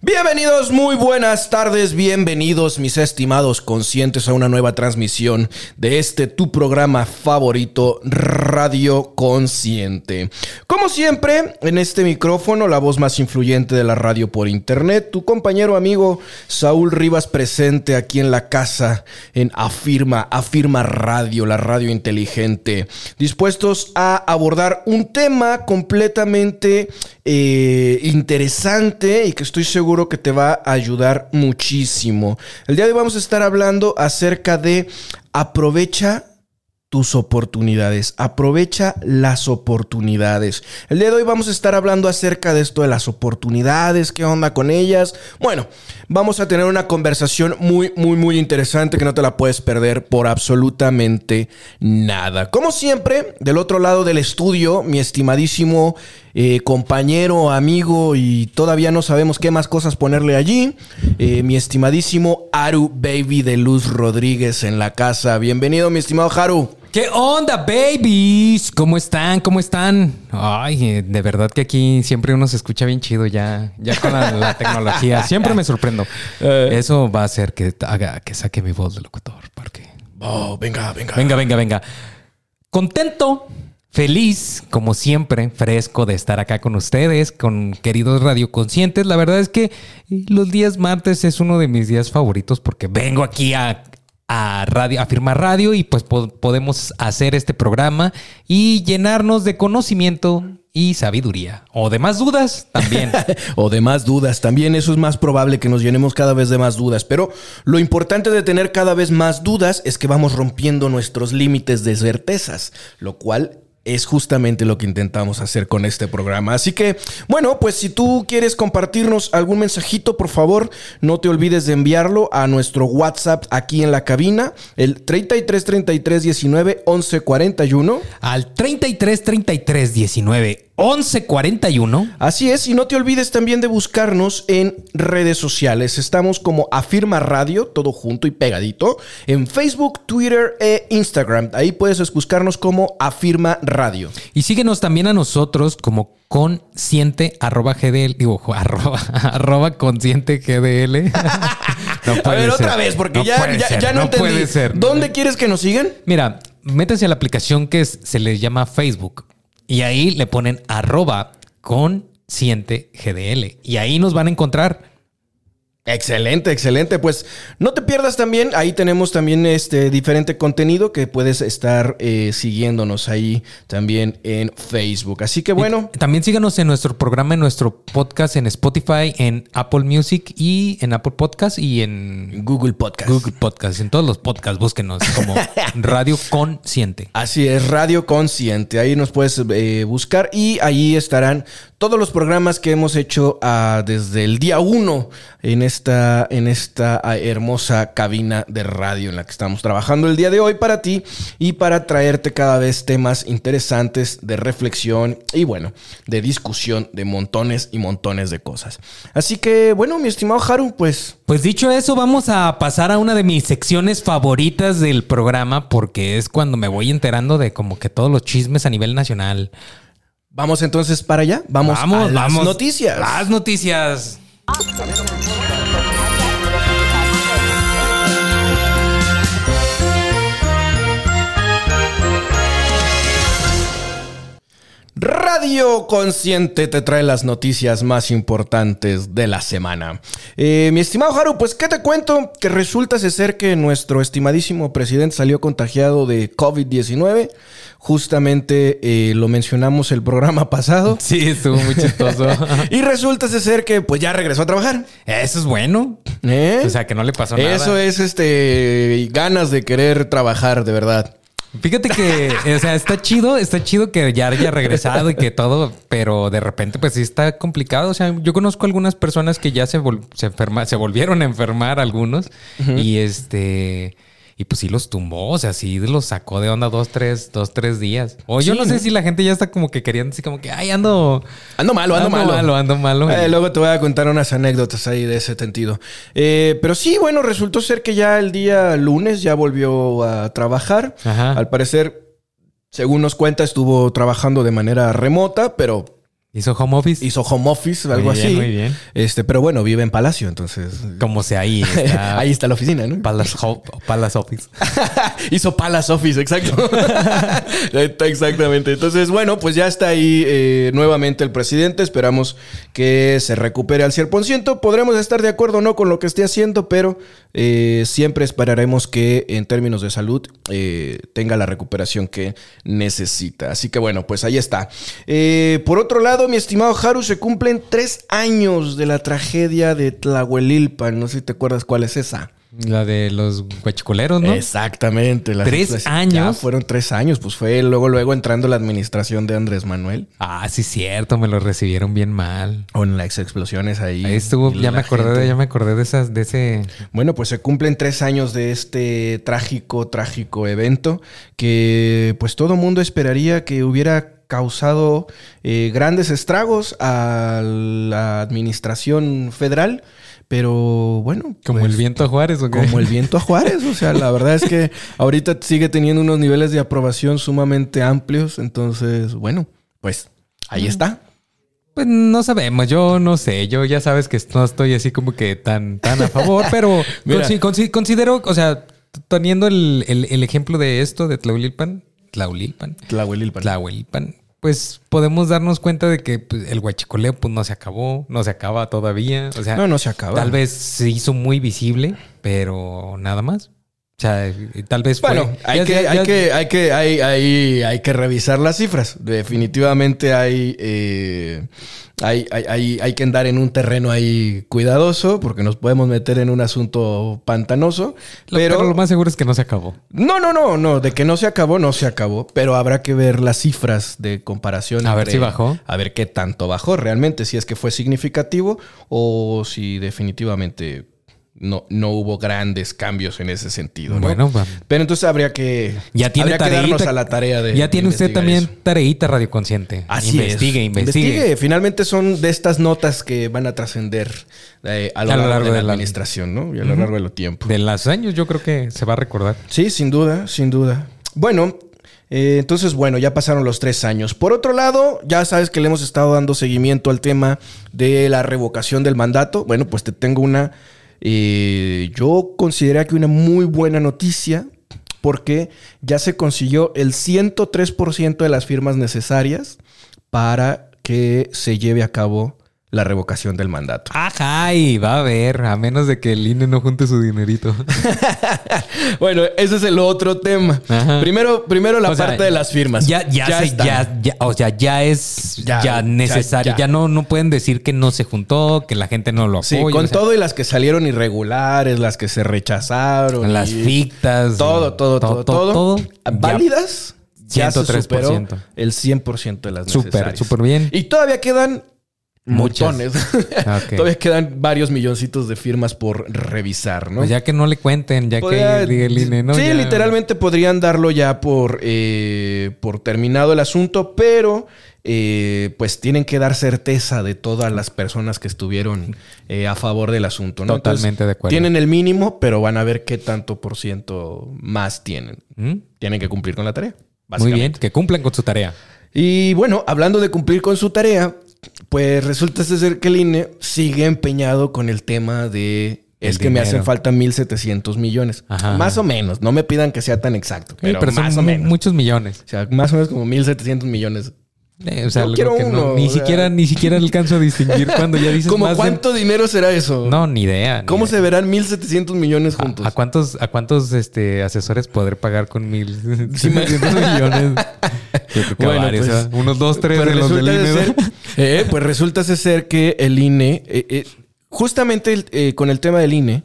Bienvenidos, muy buenas tardes, bienvenidos mis estimados conscientes a una nueva transmisión de este tu programa favorito, Radio Consciente. Como siempre, en este micrófono, la voz más influyente de la radio por internet, tu compañero amigo Saúl Rivas presente aquí en la casa en Afirma, Afirma Radio, la radio inteligente, dispuestos a abordar un tema completamente eh, interesante y que estoy seguro que te va a ayudar muchísimo. El día de hoy vamos a estar hablando acerca de aprovecha tus oportunidades. Aprovecha las oportunidades. El día de hoy vamos a estar hablando acerca de esto de las oportunidades, qué onda con ellas. Bueno, vamos a tener una conversación muy, muy, muy interesante que no te la puedes perder por absolutamente nada. Como siempre, del otro lado del estudio, mi estimadísimo eh, compañero, amigo y todavía no sabemos qué más cosas ponerle allí, eh, mi estimadísimo Haru Baby de Luz Rodríguez en la casa. Bienvenido, mi estimado Haru. ¿Qué onda, babies? ¿Cómo están? ¿Cómo están? Ay, eh, de verdad que aquí siempre uno se escucha bien chido ya, ya con la, tecnología. Siempre me sorprendo. Eh. Eso va a hacer que haga que saque mi voz de locutor. Porque... Oh, venga, venga. Venga, venga, venga. Contento, feliz, como siempre, fresco de estar acá con ustedes, con queridos radioconscientes. La verdad es que los días martes es uno de mis días favoritos porque vengo aquí a a radio, a Firma Radio y pues podemos hacer este programa y llenarnos de conocimiento y sabiduría. O de más dudas también. o de más dudas también. Eso es más probable que nos llenemos cada vez de más dudas. Pero lo importante de tener cada vez más dudas es que vamos rompiendo nuestros límites de certezas, lo cual es justamente lo que intentamos hacer con este programa. Así que, bueno, pues si tú quieres compartirnos algún mensajito, por favor, no te olvides de enviarlo a nuestro WhatsApp aquí en la cabina, el 33 33 19 11 41. Al 33 33 19 1141. Así es, y no te olvides también de buscarnos en redes sociales. Estamos como Afirma Radio, todo junto y pegadito, en Facebook, Twitter e Instagram. Ahí puedes buscarnos como Afirma Radio. Y síguenos también a nosotros como consciente arroba gdl, digo, arroba, consciente gdl. a ver, otra vez, porque ya, ya, no, Puede ser. ¿Dónde quieres que nos sigan? Mira, métese a la aplicación que se les llama Facebook. Y ahí le ponen arroba consciente GDL. Y ahí nos van a encontrar. Excelente, excelente. Pues no te pierdas también, ahí tenemos también este diferente contenido que puedes estar eh, siguiéndonos ahí también en Facebook. Así que bueno. también síganos en nuestro programa, en nuestro podcast, en Spotify, en Apple Music y en Apple Podcast y en Google Podcast. Google Podcast, en todos los podcasts, búsquenos como Radio Consciente. Así es, Radio Consciente. Ahí nos puedes eh, buscar y ahí estarán todos los programas que hemos hecho ah, desde el día uno en esta, en esta hermosa cabina de radio en la que estamos trabajando el día de hoy para ti y para traerte cada vez temas interesantes de reflexión y bueno, de discusión de montones y montones de cosas. Así que bueno, mi estimado Haru, pues... Pues dicho eso, vamos a pasar a una de mis secciones favoritas del programa porque es cuando me voy enterando de como que todos los chismes a nivel nacional. Vamos entonces para allá. Vamos, a las noticias. Las noticias. Radio Consciente te trae las noticias más importantes de la semana. Eh, mi estimado Haru, pues ¿qué te cuento? Que resulta ser que nuestro estimadísimo presidente salió contagiado de COVID-19 Justamente eh, lo mencionamos el programa pasado. Sí, estuvo muy chistoso. y resulta ser que pues ya regresó a trabajar. Eso es bueno. ¿Eh? O sea, que no le pasó nada. Eso es este ganas de querer trabajar, de verdad. Fíjate que, o sea, está chido, está chido que ya haya regresado y que todo, pero de repente pues sí está complicado. O sea, yo conozco algunas personas que ya se, se, se volvieron a enfermar algunos y este... Y pues sí los tumbó, o sea, sí los sacó de onda dos, tres, dos, tres días. O yo no sé si la gente ya está como que queriendo así como que, ay, ando... Ando malo, ando, malo. malo. Ando malo, eh, luego te voy a contar unas anécdotas ahí de ese sentido. Eh, pero sí, bueno, resultó ser que ya el día lunes ya volvió a trabajar. Al parecer, según nos cuenta, estuvo trabajando de manera remota, pero ¿Hizo home office? Hizo home office, algo así. Muy bien. Este, pero bueno, vive en Palacio, entonces. Como sea ahí. ahí está la oficina, ¿no? Palace, Palace Office. Hizo Palace Office, exacto. Exactamente. Entonces, bueno, pues ya está ahí eh, nuevamente el presidente. Esperamos que se recupere al 100%. Podremos estar de acuerdo o no con lo que esté haciendo, pero eh, siempre esperaremos que en términos de salud eh, tenga la recuperación que necesita. Así que bueno, pues ahí está. por otro lado, mi estimado Haru, se cumplen tres años de la tragedia de Tlahuelilpan. No sé si te acuerdas cuál es esa. La de los guachicoleros, ¿no? Exactamente. ¿Tres años? fueron tres años. Pues fue luego, luego entrando la administración de Andrés Manuel. Ah, sí, cierto. Me lo recibieron bien mal. O en las explosiones ahí. Ahí estuvo. Ya me acordé, de, ya me acordé de esas, de ese. Bueno, pues se cumplen tres años de este trágico, trágico evento que, pues todo mundo esperaría que hubiera causado eh, grandes estragos a la administración federal. Pero bueno. Como el pues, viento a Juárez, ¿o Como el viento a Juárez. O sea, la verdad es que ahorita sigue teniendo unos niveles de aprobación sumamente amplios. Entonces, bueno, pues ahí está. Pues no sabemos, yo no sé, yo ya sabes que no estoy así como que tan, tan a favor, pero considero, o sea, teniendo el, el, ejemplo de esto, de Tlaulilpan, Tlaulilpan. Tlahuelilpan. Tlahuelilpan. Pues podemos darnos cuenta de que pues, el huachicoleo pues no se acabó, no se acaba todavía. O sea, no, no se acaba. Tal vez se hizo muy visible, pero nada más. O sea, tal vez bueno, hay, que, hay, que, hay que hay, hay, hay que revisar las cifras. Definitivamente hay eh, hay, hay, hay, que andar en un terreno ahí cuidadoso porque nos podemos meter en un asunto pantanoso. Pero, lo más seguro es que no se acabó. No, no, no, no. De que no se acabó, no se acabó. Pero habrá que ver las cifras de comparación. A ver si bajó. A ver qué tanto bajó realmente. Si es que fue significativo o si definitivamente no, no hubo grandes cambios en ese sentido. Bueno, pero entonces habría que, ya tiene darnos a la tarea de. Ya tiene usted también tareita radioconsciente. Así investigue, investigue, investigue. Finalmente son de estas notas que van a trascender eh, a, lo largo, de, la, administración, ¿no? Y a lo largo de los tiempos. De los años, yo creo que se va a recordar. Sí, sin duda, sin duda. Bueno, eh, entonces, bueno, ya pasaron los tres años. Por otro lado, ya sabes que le hemos estado dando seguimiento al tema de la revocación del mandato. Bueno, pues te tengo una eh, yo considero que una muy buena noticia porque ya se consiguió el 103% de las firmas necesarias para que se lleve a cabo la revocación del mandato. Ajá, y va a haber, a menos de que el INE no junte su dinerito. bueno, ese es el otro tema. Primero, primero la parte de las firmas. Ya, ya, ya, ya, o sea, ya es ya, necesario. Ya, no, no pueden decir que no se juntó, que la gente no lo apoya. Sí, con todo y las que salieron irregulares, las que se rechazaron. Las fictas. Todo, todo, todo, todo. todo, válidas. 103%. el 100% de las necesarias. Súper, súper bien. Y todavía quedan Muchones. Ah, Todavía quedan varios milloncitos de firmas por revisar, ¿no? Pues ya que no le cuenten, ya que diga el INE, ¿no? Sí, literalmente podrían darlo ya por, eh, por terminado el asunto, pero eh, pues tienen que dar certeza de todas las personas que estuvieron eh, a favor del asunto, ¿no? Totalmente de acuerdo. Tienen el mínimo, pero van a ver qué tanto por ciento más tienen. ¿Mm? Tienen que cumplir con la tarea. Muy bien, que cumplan con su tarea. Y bueno, hablando de cumplir con su tarea, pues resulta ser que el INE sigue empeñado con el tema de es que me hacen falta 1.700 millones. Más o menos. No me pidan que sea tan exacto. Pero, más o menos. Muchos millones. O sea, más o menos como 1.700 millones eh, o sea, quiero uno, ni siquiera ni siquiera alcanzo a distinguir cuando ya dices ¿Cómo cuánto dinero será eso? No, ni idea. ¿Cómo se verán 1700 millones juntos? ¿A, cuántos a cuántos este asesores poder pagar con 1700 millones? bueno, pues, unos dos, tres pues de los del INE. eh, pues resulta ser que el INE eh, eh, justamente con el tema del INE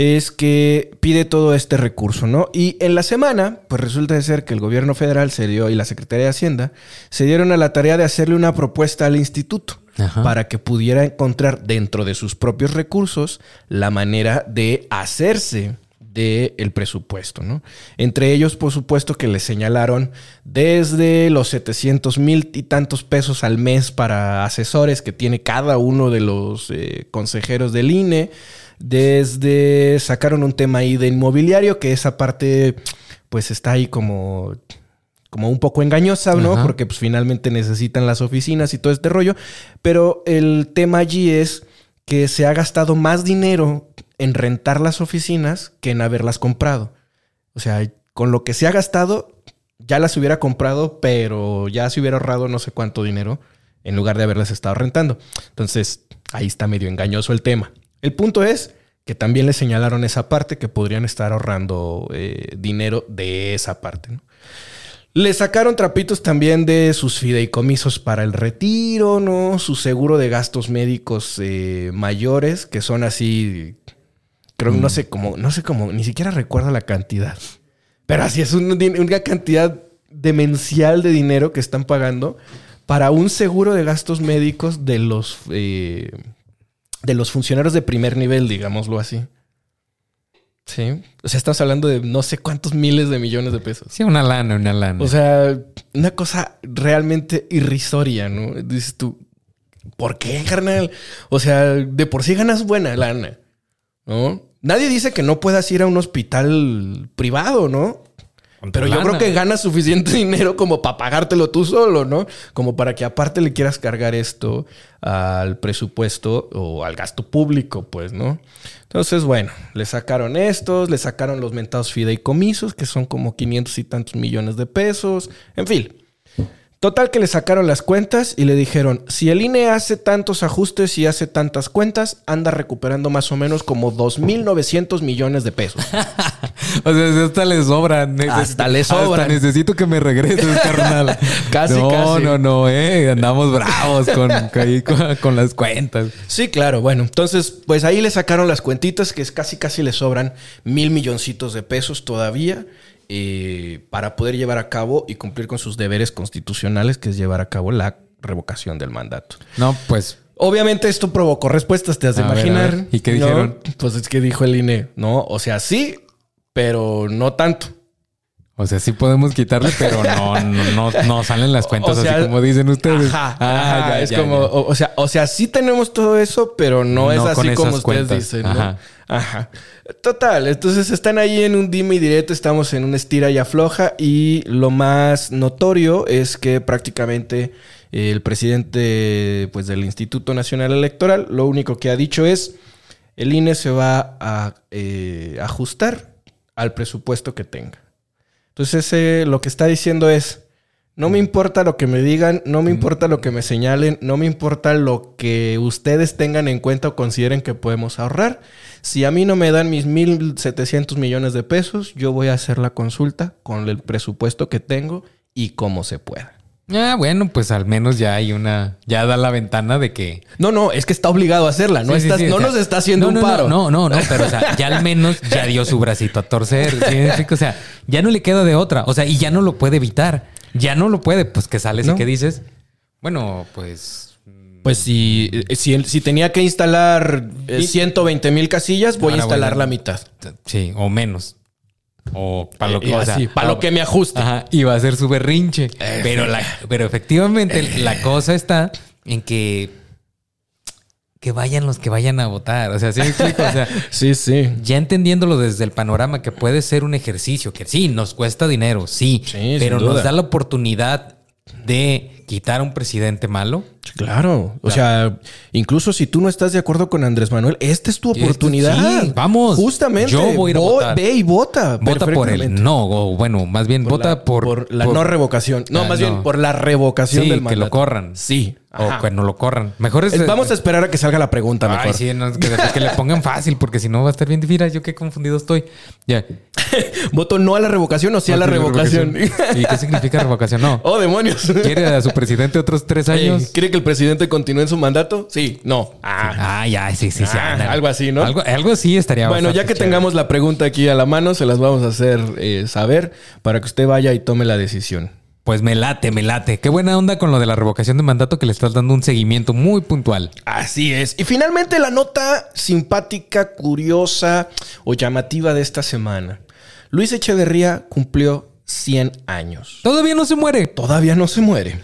es que pide todo este recurso, ¿no? Y en la semana, pues resulta de ser que el gobierno federal se dio y la Secretaría de Hacienda se dieron a la tarea de hacerle una propuesta al instituto para que pudiera encontrar dentro de sus propios recursos la manera de hacerse del presupuesto, ¿no? Entre ellos, por supuesto, que le señalaron desde los 700 mil y tantos pesos al mes para asesores que tiene cada uno de los eh, consejeros del INE, desde sacaron un tema ahí de inmobiliario, que esa parte pues está ahí como como un poco engañosa, ¿no? Porque pues finalmente necesitan las oficinas y todo este rollo. Pero el tema allí es que se ha gastado más dinero en rentar las oficinas que en haberlas comprado. O sea, con lo que se ha gastado, ya las hubiera comprado, pero ya se hubiera ahorrado no sé cuánto dinero en lugar de haberlas estado rentando. Entonces, ahí está medio engañoso el tema. El punto es que también le señalaron esa parte que podrían estar ahorrando eh, dinero de esa parte. ¿no? Le sacaron trapitos también de sus fideicomisos para el retiro, ¿no? Su seguro de gastos médicos eh, mayores, que son así. Creo que no mm. sé cómo, no sé cómo, ni siquiera recuerdo la cantidad. Pero así es una cantidad demencial de dinero que están pagando para un seguro de gastos médicos de los, eh, de los funcionarios de primer nivel, digámoslo así. Sí. O sea, estamos hablando de no sé cuántos miles de millones de pesos. Sí, una lana, una lana. O sea, una cosa realmente irrisoria, ¿no? Dices tú, ¿por qué, carnal? O sea, de por sí ganas buena lana, ¿no? Nadie dice que no puedas ir a un hospital privado, ¿no? Pero yo creo que ganas suficiente dinero como para pagártelo tú solo, ¿no? Como para que aparte le quieras cargar esto al presupuesto o al gasto público, pues, ¿no? Entonces, bueno, le sacaron estos, le sacaron los mentados fideicomisos, que son como 500 y tantos millones de pesos, en fin. Total que le sacaron las cuentas y le dijeron, si el INE hace tantos ajustes y hace tantas cuentas, anda recuperando más o menos como 2.900 millones de pesos. o sea, hasta le sobran. Hasta le sobran. Hasta necesito que me regreses, carnal. casi, no, casi. No, no, eh. Andamos bravos con, con, las cuentas. Sí, claro. Bueno, entonces, pues ahí le sacaron las cuentitas que casi, casi le sobran mil milloncitos de pesos todavía. Eh, para poder llevar a cabo y cumplir con sus deberes constitucionales, que es llevar a cabo la revocación del mandato. No, pues Obviamente esto provocó respuestas, te has de imaginar. ¿Y qué dijeron? Pues es que dijo el INE, no, o sea, sí, pero no tanto. O sea, sí podemos quitarle, pero no, no, no, salen las cuentas así como dicen ustedes. Ajá, ah, es como, O, sea, o sea, sí tenemos todo eso, pero no, es así como ustedes dicen. Ajá. Ajá. Total, entonces están ahí en un dime y directo, estamos en una estira y afloja y lo más notorio es que prácticamente el presidente pues, del Instituto Nacional Electoral lo único que ha dicho es el INE se va a eh, ajustar al presupuesto que tenga. Entonces lo que está diciendo es, no me importa lo que me digan, no me importa lo que me señalen, no me importa lo que ustedes tengan en cuenta o consideren que podemos ahorrar. Si a mí no me dan mis 1.700 millones de pesos, yo voy a hacer la consulta con el presupuesto que tengo y cómo se pueda. Ah, bueno, pues al menos ya hay una, ya da la ventana de que. No, no, es que está obligado a hacerla, no, no nos está haciendo un paro. No, no, no, pero o sea, ya al menos ya dio su bracito a torcer. O sea, ya no le queda de otra. O sea, y ya no lo puede evitar. Ya no lo puede, pues que sales y que dices, bueno, pues pues si, si, si, tenía que instalar 120 eh, mil casillas, voy a instalar la mitad. Sí, o menos. O para lo, que, para lo que me ajuste. Ajá, y va a ser su berrinche. Pero, la, pero efectivamente la cosa está en que que vayan los que vayan a votar. O sea, ¿sí me explico? O sea, sí, sí. Ya entendiéndolo desde el panorama que puede ser un ejercicio, que sí, nos cuesta dinero, sí, sí pero nos da la oportunidad de quitar a un presidente malo. Claro. O sea, incluso si tú no estás de acuerdo con Andrés Manuel, esta es tu oportunidad. sí, vamos. Justamente. Yo voy a, votar. Ve y vota. Vota por él. No, o bueno, más bien vota por, por, la no revocación. No, ah, más bien por la revocación del mandato. que lo corran. Sí. O que no lo corran. Mejor es. Vamos a esperar a que salga la pregunta mejor. Ay, sí, que, le pongan fácil, porque si no va a estar bien difícil. Yo qué confundido estoy. Ya. ¿Voto no a la revocación o sí a la revocación? ¿Y qué significa revocación? No. Oh, demonios. ¿Quiere a su presidente otros tres años? ¿Quiere que el presidente continúe en su mandato? Sí, no. Ah, ya, sí, sí, sí. Ah, algo así, ¿no? Algo, algo así estaría Bueno, ya que tengamos la pregunta aquí a la mano, se las vamos a hacer eh, saber para que usted vaya y tome la decisión. Pues me late, me late. Qué buena onda con lo de la revocación de mandato que le estás dando un seguimiento muy puntual. Así es. Y finalmente la nota simpática, curiosa o llamativa de esta semana. Luis Echeverría cumplió 100 años. Todavía no se muere. Todavía no se muere.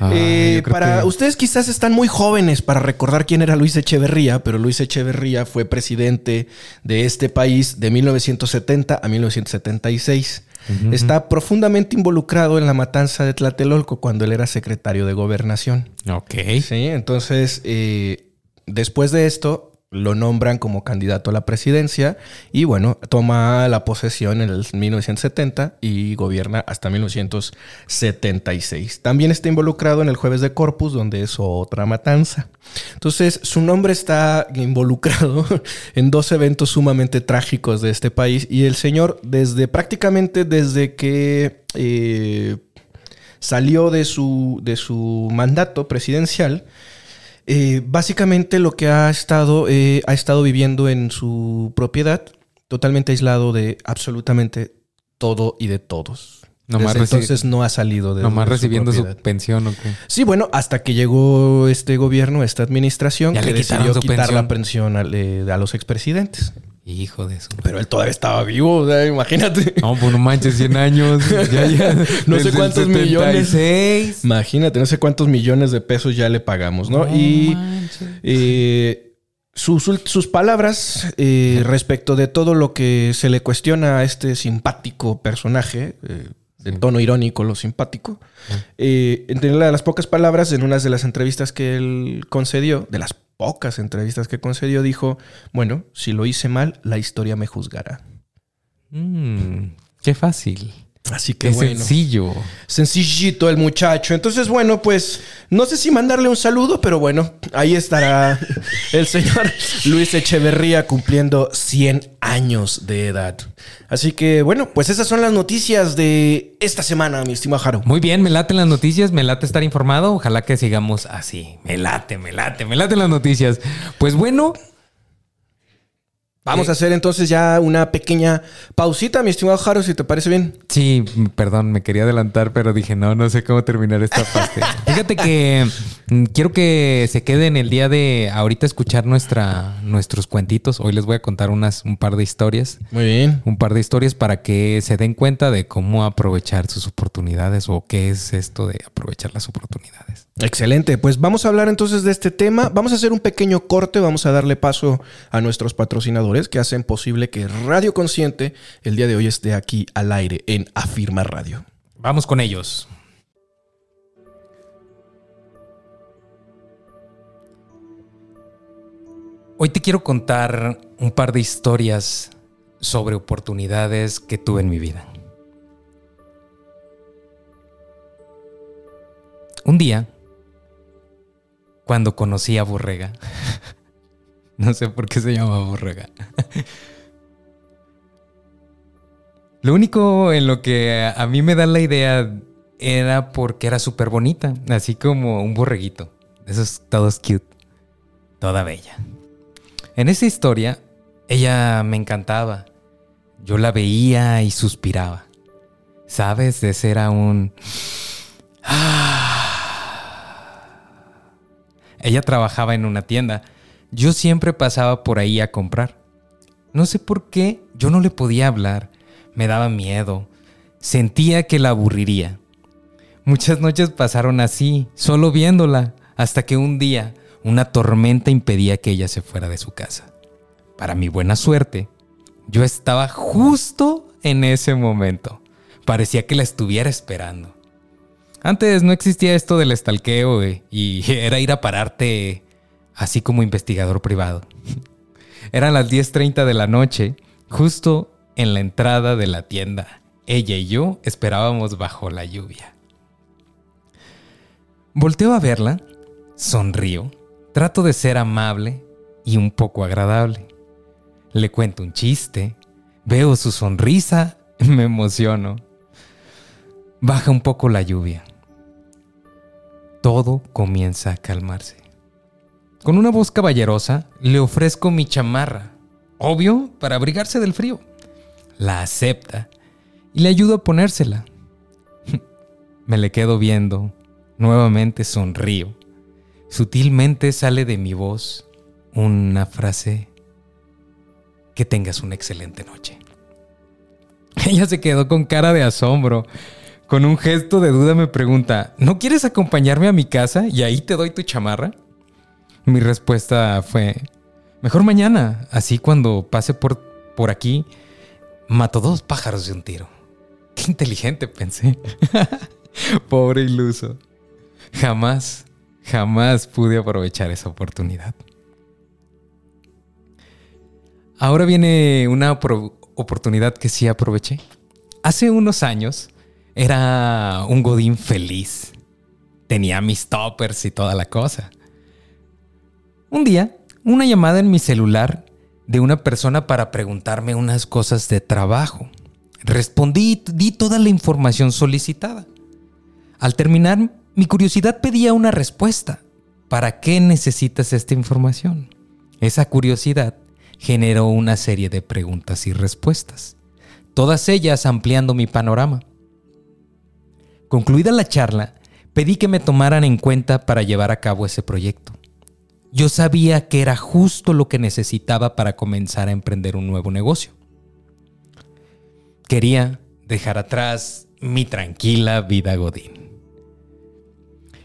Ah, Eh, para que- ustedes quizás están muy jóvenes para recordar quién era Luis Echeverría, pero Luis Echeverría fue presidente de este país de 1970 a 1976. Está profundamente involucrado en la matanza de Tlatelolco cuando él era secretario de gobernación. Ok. Sí, entonces eh, después de esto lo nombran como candidato a la presidencia y bueno, toma la posesión en el 1970 y gobierna hasta 1976. También está involucrado en el jueves de Corpus, donde es otra matanza. Entonces, su nombre está involucrado en dos eventos sumamente trágicos de este país y el señor desde prácticamente desde que... eh, salió de su, de su mandato presidencial, eh, básicamente lo que ha estado, eh, ha estado viviendo en su propiedad, totalmente aislado de absolutamente todo y de todos. Nomás Desde entonces no ha salido de, Nomás de recibiendo su pensión o qué. Sí, bueno, hasta que llegó este gobierno, esta administración, Ya que decidió su quitar pensión. la pensión a, eh, a los expresidentes. Hijo de su. Pero él todavía estaba vivo, o sea, imagínate. No, pues no manches, 100 años. Ya, ya. No sé cuántos millones. 76. Imagínate, no sé cuántos millones de pesos ya le pagamos, ¿no? y eh, sus, palabras eh, respecto de todo lo que se le cuestiona a este simpático personaje, eh, de tono irónico, lo simpático, eh, entre la- las pocas palabras en una de las entrevistas que él concedió, de las pocas entrevistas que concedió, dijo, bueno, si lo hice mal, la historia me juzgará. Mm, qué fácil. Así que Qué bueno. sencillo. Sencillito el muchacho. Entonces, bueno, pues no sé si mandarle un saludo, pero bueno, ahí estará el señor Luis Echeverría cumpliendo 100 años de edad. Así que, bueno, pues esas son las noticias de esta semana, mi estimado Jaro. Muy bien, me laten las noticias, me late estar informado. Ojalá que sigamos así. Me late, me late, me laten las noticias. Pues bueno, Vamos a hacer entonces ya una pequeña pausita, mi estimado Jaro, si te parece bien. Sí, perdón, me quería adelantar, pero dije, no, no sé cómo terminar esta parte. Fíjate que mm, quiero que se queden el día de ahorita escuchar nuestra, nuestros cuentitos. Hoy les voy a contar unas, un par de historias. Muy bien. Un par de historias para que se den cuenta de cómo aprovechar sus oportunidades o qué es esto de aprovechar las oportunidades. Excelente, pues vamos a hablar entonces de este tema. Vamos a hacer un pequeño corte, vamos a darle paso a nuestros patrocinadores que hacen posible que Radio Consciente el día de hoy esté aquí al aire en Afirma Radio. Vamos con ellos. Hoy te quiero contar un par de historias sobre oportunidades que tuve en mi vida. Un día, cuando conocí a Borrega, no sé por qué se llama Borrega. Lo único en lo que a mí me da la idea era porque era súper bonita, así como un borreguito. de Esos todos cute, toda bella. En esa historia, ella me encantaba. Yo la veía y suspiraba. ¿Sabes? Ese era un... Ella trabajaba en una tienda. Yo siempre pasaba por ahí a comprar. No sé por qué yo no le podía hablar. Me daba miedo. Sentía que la aburriría. Muchas noches pasaron así, solo viéndola, hasta que un día una tormenta impedía que ella se fuera de su casa. Para mi buena suerte, yo estaba justo en ese momento. Parecía que la estuviera esperando. Antes no existía esto del estalqueo y era ir a pararte así como investigador privado. Eran las 10.30 de la noche, justo en la entrada de la tienda. Ella y yo esperábamos bajo la lluvia. Volteo a verla, sonrío, trato de ser amable y un poco agradable. Le cuento un chiste, veo su sonrisa, me emociono. Baja un poco la lluvia. Todo comienza a calmarse. Con una voz caballerosa le ofrezco mi chamarra, obvio, para abrigarse del frío. La acepta y le ayudo a ponérsela. Me le quedo viendo. Nuevamente sonrío. Sutilmente sale de mi voz una frase. Que tengas una excelente noche. Ella se quedó con cara de asombro. Con un gesto de duda me pregunta, ¿no quieres acompañarme a mi casa y ahí te doy tu chamarra? Mi respuesta fue, mejor mañana, así cuando pase por, por aquí, mato dos pájaros de un tiro. Qué inteligente, pensé. Pobre iluso. Jamás, jamás pude aprovechar esa oportunidad. Ahora viene una oportunidad que sí aproveché. Hace unos años era un Godín feliz. Tenía mis toppers y toda la cosa. Un día, una llamada en mi celular de una persona para preguntarme unas cosas de trabajo. Respondí y di toda la información solicitada. Al terminar, mi curiosidad pedía una respuesta. ¿Para qué necesitas esta información? Esa curiosidad generó una serie de preguntas y respuestas, todas ellas ampliando mi panorama. Concluida la charla, pedí que me tomaran en cuenta para llevar a cabo ese proyecto. Yo sabía que era justo lo que necesitaba para comenzar a emprender un nuevo negocio. Quería dejar atrás mi tranquila vida Godín.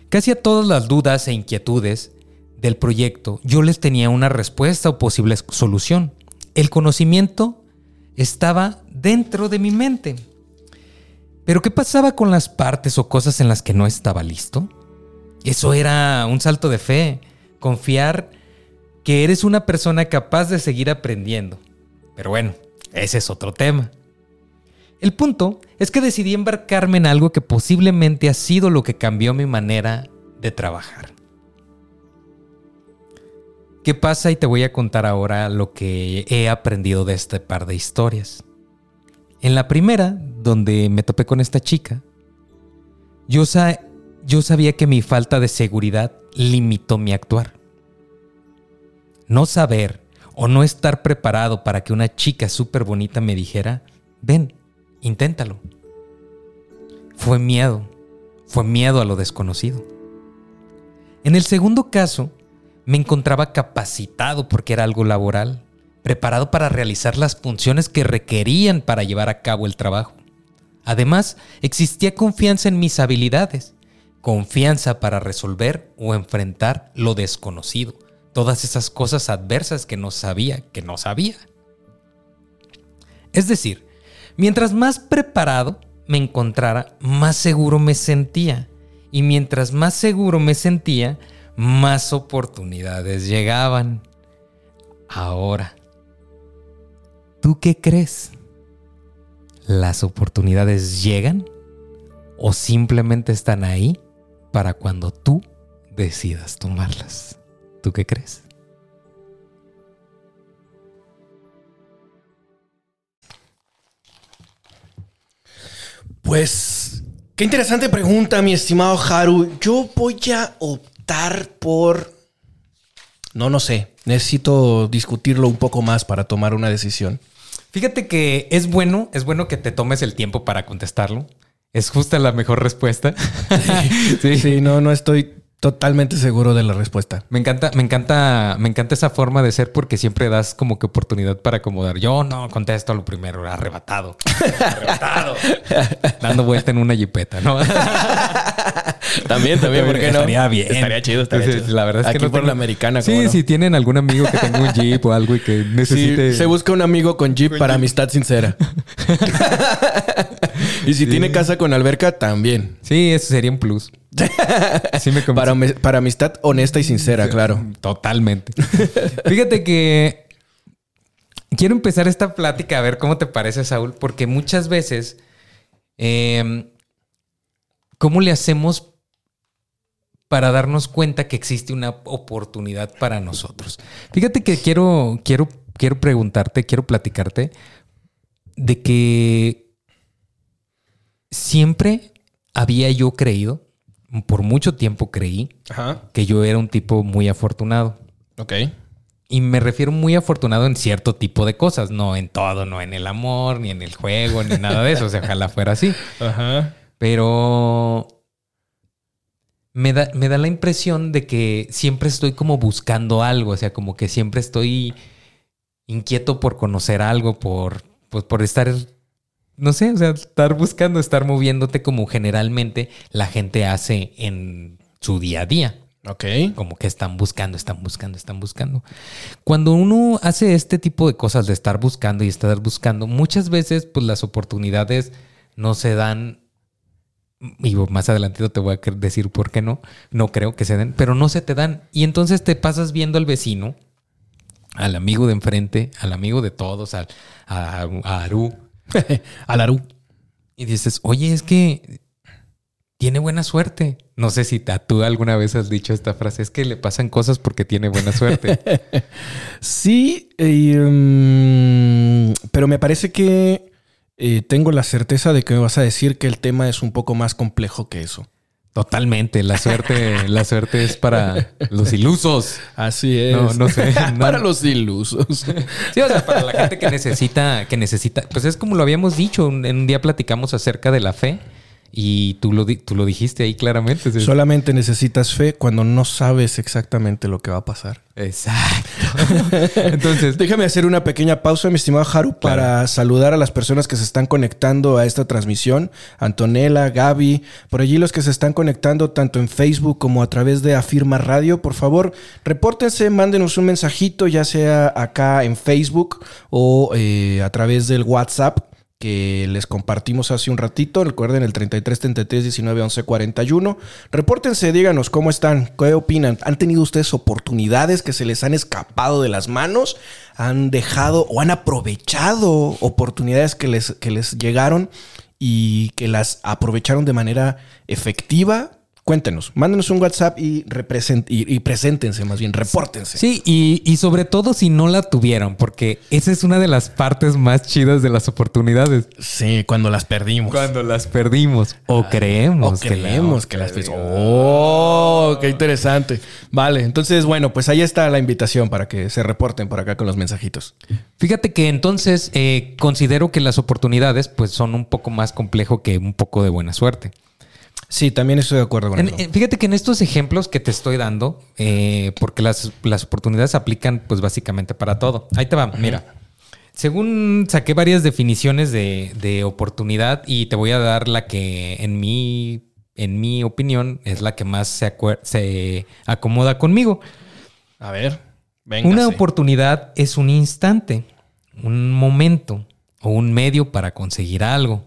Casi a todas las dudas e inquietudes del proyecto yo les tenía una respuesta o posible solución. El conocimiento estaba dentro de mi mente. Pero ¿qué pasaba con las partes o cosas en las que no estaba listo? Eso era un salto de fe, confiar que eres una persona capaz de seguir aprendiendo. Pero bueno, ese es otro tema. El punto es que decidí embarcarme en algo que posiblemente ha sido lo que cambió mi manera de trabajar. ¿Qué pasa? Y te voy a contar ahora lo que he aprendido de este par de historias. En la primera, donde me topé con esta chica, yo, sabía que mi falta de seguridad limitó mi actuar. No saber o no estar preparado para que una chica súper bonita me dijera, ven, Inténtalo. Fue miedo, fue miedo a lo desconocido. En el segundo caso, me encontraba capacitado porque era algo laboral, preparado para realizar las funciones que requerían para llevar a cabo el trabajo. Además, existía confianza en mis habilidades, confianza para resolver o enfrentar lo desconocido, todas esas cosas adversas que no sabía que no sabía. Es decir, Mientras más preparado me encontrara, más seguro me sentía. Y mientras más seguro me sentía, más oportunidades llegaban. Ahora, ¿tú qué crees? ¿Las oportunidades llegan o simplemente están ahí para cuando tú decidas tomarlas? ¿Tú qué crees? Pues, qué interesante pregunta, mi estimado Haru. Yo voy a optar por... No, no sé. Necesito discutirlo un poco más para tomar una decisión. Fíjate que es bueno, es bueno que te tomes el tiempo para contestarlo. Es justa la mejor respuesta. sí, sí, no, no estoy Totalmente seguro de la respuesta. Me encanta, me encanta, me encanta esa forma de ser porque siempre das como que oportunidad para acomodar. Yo no contesto lo primero, arrebatado. arrebatado. Dando vuelta en una jipeta, ¿no? también, también, ¿por qué no? Estaría bien. Estaría chido, estaría chido. La verdad es que no por la americana. Sí, si tienen algún amigo que tenga un jeep o algo y que necesite. se busca un amigo con jeep para amistad sincera. y si tiene casa con alberca, también. Sí, eso sería un plus. para, amistad honesta y sincera, claro. Totalmente. Fíjate que quiero empezar esta plática a ver cómo te parece, Saúl, porque muchas veces, em, ¿cómo le hacemos para darnos cuenta que existe una oportunidad para nosotros? Fíjate que quiero, quiero, quiero preguntarte, quiero platicarte de que siempre había yo creído por mucho tiempo creí que yo era un tipo muy afortunado. Ok. Y me refiero muy afortunado en cierto tipo de cosas, no en todo, no en el amor, ni en el juego, ni nada de eso. O sea, ojalá fuera así. Ajá. Pero me da, me da la impresión de que siempre estoy como buscando algo, o sea, como que siempre estoy inquieto por conocer algo, por, pues, por estar, no sé, o sea, estar buscando, estar moviéndote como generalmente la gente hace en su día a día. Ok. Como que están buscando, están buscando, están buscando. Cuando uno hace este tipo de cosas de estar buscando y estar buscando, muchas veces pues las oportunidades no se dan y más adelante te voy a decir por qué no, no creo que se den, pero no se te dan. Y entonces te pasas viendo al vecino, al amigo de enfrente, al amigo de todos, al, a, a Aru. Aru. Y dices, oye, es que tiene buena suerte. No sé si tú alguna vez has dicho esta frase, es que le pasan cosas porque tiene buena suerte. sí, um, pero me parece que eh, tengo la certeza de que me vas a decir que el tema es un poco más complejo que eso. Totalmente, la suerte, la suerte es para los ilusos. Así es. No, no sé. para los ilusos. Sí, o sea, para la gente que necesita, que necesita, pues es como lo habíamos dicho, en un día platicamos acerca de la fe y tú lo, tú lo dijiste ahí claramente. Solamente necesitas fe cuando no sabes exactamente lo que va a pasar. Exacto. Entonces, déjame hacer una pequeña pausa, mi estimado Haru, para saludar a las personas que se están conectando a esta transmisión. Antonella, Gaby, por allí los que se están conectando tanto en Facebook como a través de Afirma Radio. Por favor, repórtense, mándenos un mensajito, ya sea acá en Facebook o eh, a través del WhatsApp que les compartimos hace un ratito. Recuerden el 33 33 19 11 41. Repórtense, díganos cómo están, qué opinan. ¿Han tenido ustedes oportunidades que se les han escapado de las manos? ¿Han dejado o han aprovechado oportunidades que les, que les llegaron y que las aprovecharon de manera efectiva? Cuéntenos, mándenos un WhatsApp y, y, preséntense, más bien, repórtense. Sí, y, sobre todo si no la tuvieron, porque esa es una de las partes más chidas de las oportunidades. Sí, cuando las perdimos. Cuando las perdimos. O creemos. O creemos que, las perdimos. Oh, qué interesante. Vale, entonces, bueno, pues ahí está la invitación para que se reporten por acá con los mensajitos. Fíjate que entonces eh, considero que las oportunidades pues son un poco más complejo que un poco de buena suerte. Sí, también estoy de acuerdo con eso. Fíjate que en estos ejemplos que te estoy dando, eh, porque las, oportunidades aplican pues básicamente para todo. Ahí te va, mira. Según saqué varias definiciones de, oportunidad y te voy a dar la que en mi, en mi opinión es la que más se, se acomoda conmigo. A ver, venga. Una oportunidad es un instante, un momento o un medio para conseguir algo.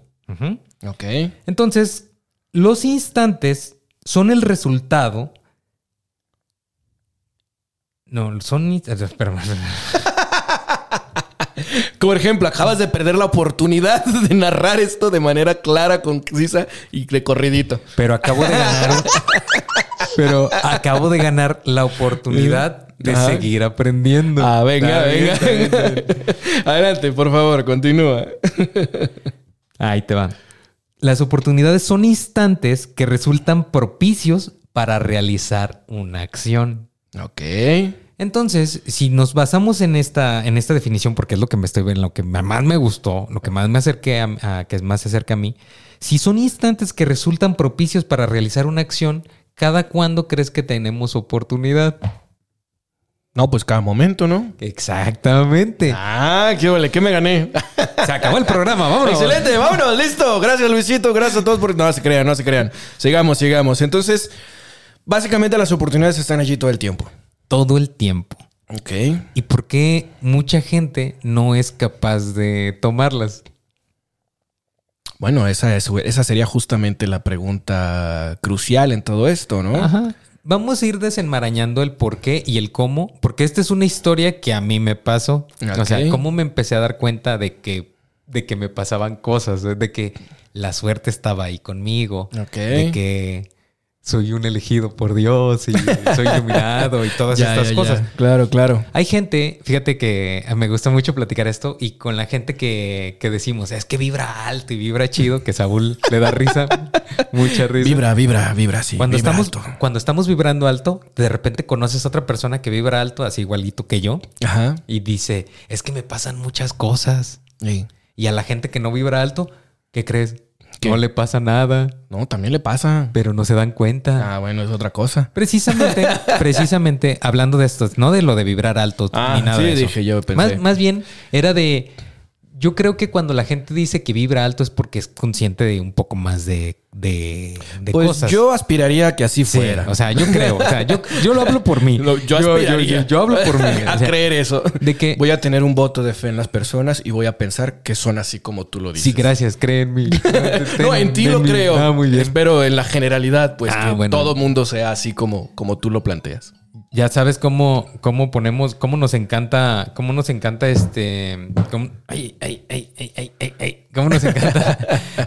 Ok. Entonces, los instantes son el resultado. No, son. Espera, Como ejemplo, acabas de perder la oportunidad de narrar esto de manera clara, concisa y de corridito. Pero acabo de ganar. pero acabo de ganar la oportunidad de seguir aprendiendo. Ah, venga, venga. Adelante, por favor, continúa. Ahí te va. Las oportunidades son instantes que resultan propicios para realizar una acción. Ok. Entonces, si nos basamos en esta, en esta definición, porque es lo que me estoy lo que más me gustó, lo que más me acerqué a, que más se acerca a mí, si son instantes que resultan propicios para realizar una acción, ¿cada cuándo crees que tenemos oportunidad? No, pues cada momento, ¿no? Exactamente. Ah, qué vale, ¿qué me gané? Se acabó el programa, vámonos. Excelente, vámonos, listo. Gracias, Luisito, gracias a todos por. No se crean, no se crean. Sigamos, sigamos. Entonces, básicamente las oportunidades están allí todo el tiempo. Todo el tiempo. Ok. ¿Y por qué mucha gente no es capaz de tomarlas? Bueno, esa, es, esa sería justamente la pregunta crucial en todo esto, ¿no? Ajá. Vamos a ir desenmarañando el por qué y el cómo, porque esta es una historia que a mí me pasó. O sea, cómo me empecé a dar cuenta de que, de que me pasaban cosas, de que la suerte estaba ahí conmigo, de que soy un elegido por Dios y soy iluminado y todas estas cosas. Claro, claro. Hay gente, fíjate que me gusta mucho platicar esto y con la gente que, decimos, es que vibra alto y vibra chido, que Saúl le da risa, mucha risa. Vibra, vibra, vibra, sí. Cuando, estamos, cuando estamos vibrando alto, de repente conoces a otra persona que vibra alto, así igualito que yo, Ajá. y dice, es que me pasan muchas cosas. Sí. Y a la gente que no vibra alto, ¿qué crees? ¿Qué? No le pasa nada, No, también le pasa. pero no se dan cuenta. Ah, bueno, es otra cosa. Precisamente, precisamente hablando de esto, no de lo de vibrar alto Ah, ni nada sí, de eso. dije yo, pensé. Más, más bien era de. Yo creo que cuando la gente dice que vibra alto es porque es consciente de un poco más de, de, de Pues cosas. yo aspiraría a que así Sí, fuera. o sea, yo creo. O sea, yo, yo lo hablo por mí. Lo- yo, yo, aspiraría yo hablo por mí. a O sea, creer eso. de que- voy a tener un voto de fe en las personas y voy a pensar que son así como tú lo dices. Sí, gracias, cree en mí. No, en ti lo mí. creo. Ah, muy bien. Espero en la generalidad, pues Ah, que bueno. todo mundo sea así como, como tú lo planteas. Ya sabes cómo, cómo ponemos, cómo nos encanta, cómo nos encanta este. Cómo, ay, ay, ay, nos encanta.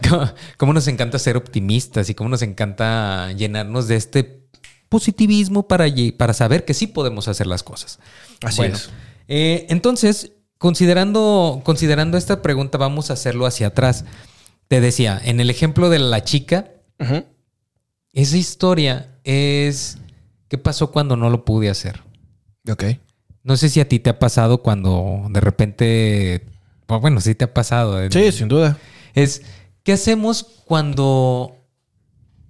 cómo, cómo nos encanta ser optimistas y cómo nos encanta llenarnos de este positivismo para, para saber que sí podemos hacer las cosas. Así Bueno, es. eh, entonces, considerando, considerando esta pregunta, vamos a hacerlo hacia atrás. Te decía, en el ejemplo de la chica, esa historia es qué pasó cuando no lo pude hacer. Ok. No sé si a ti te ha pasado cuando de repente, bueno, sí te ha pasado. Sí, sin duda. Es, ¿qué hacemos cuando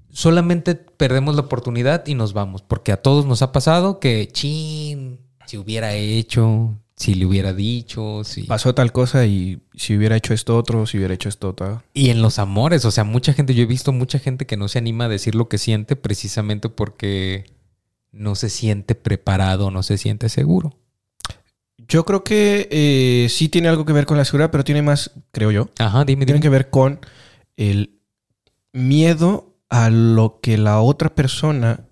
solamente perdemos la oportunidad y nos vamos? Porque a todos nos ha pasado que, chin, si hubiera hecho, si le hubiera dicho, si... Pasó tal cosa y si hubiera hecho esto otro, si hubiera hecho esto otro. Y en los amores, o sea, mucha gente, yo he visto mucha gente que no se anima a decir lo que siente precisamente porque no se siente preparado, no se siente seguro. Yo creo que eh, sí tiene algo que ver con la seguridad, pero tiene más, creo yo, Ajá, dime, tiene dime. que ver con el miedo a lo que la otra persona